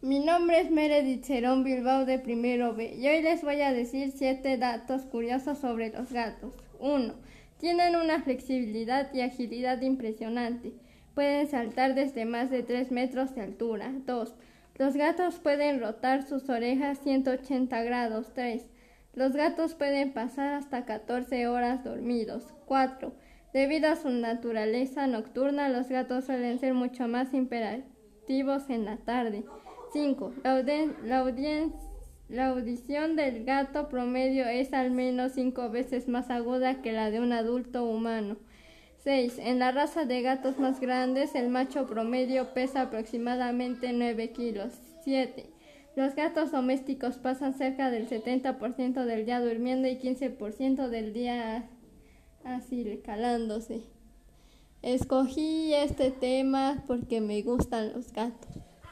Mi nombre es Meredith Cerón Bilbao de Primero B y hoy les voy a decir siete datos curiosos sobre los gatos. 1. Tienen una flexibilidad y agilidad impresionante. Pueden saltar desde más de 3 metros de altura. 2. Los gatos pueden rotar sus orejas 180 grados. 3. Los gatos pueden pasar hasta 14 horas dormidos. 4. Debido a su naturaleza nocturna, los gatos suelen ser mucho más imperativos en la tarde. 5. La, la audición del gato promedio es al menos 5 veces más aguda que la de un adulto humano. 6. En la raza de gatos más grandes, el macho promedio pesa aproximadamente 9 kilos. 7. Los gatos domésticos pasan cerca del 70% del día durmiendo y 15% del día así calándose. Escogí este tema porque me gustan los gatos.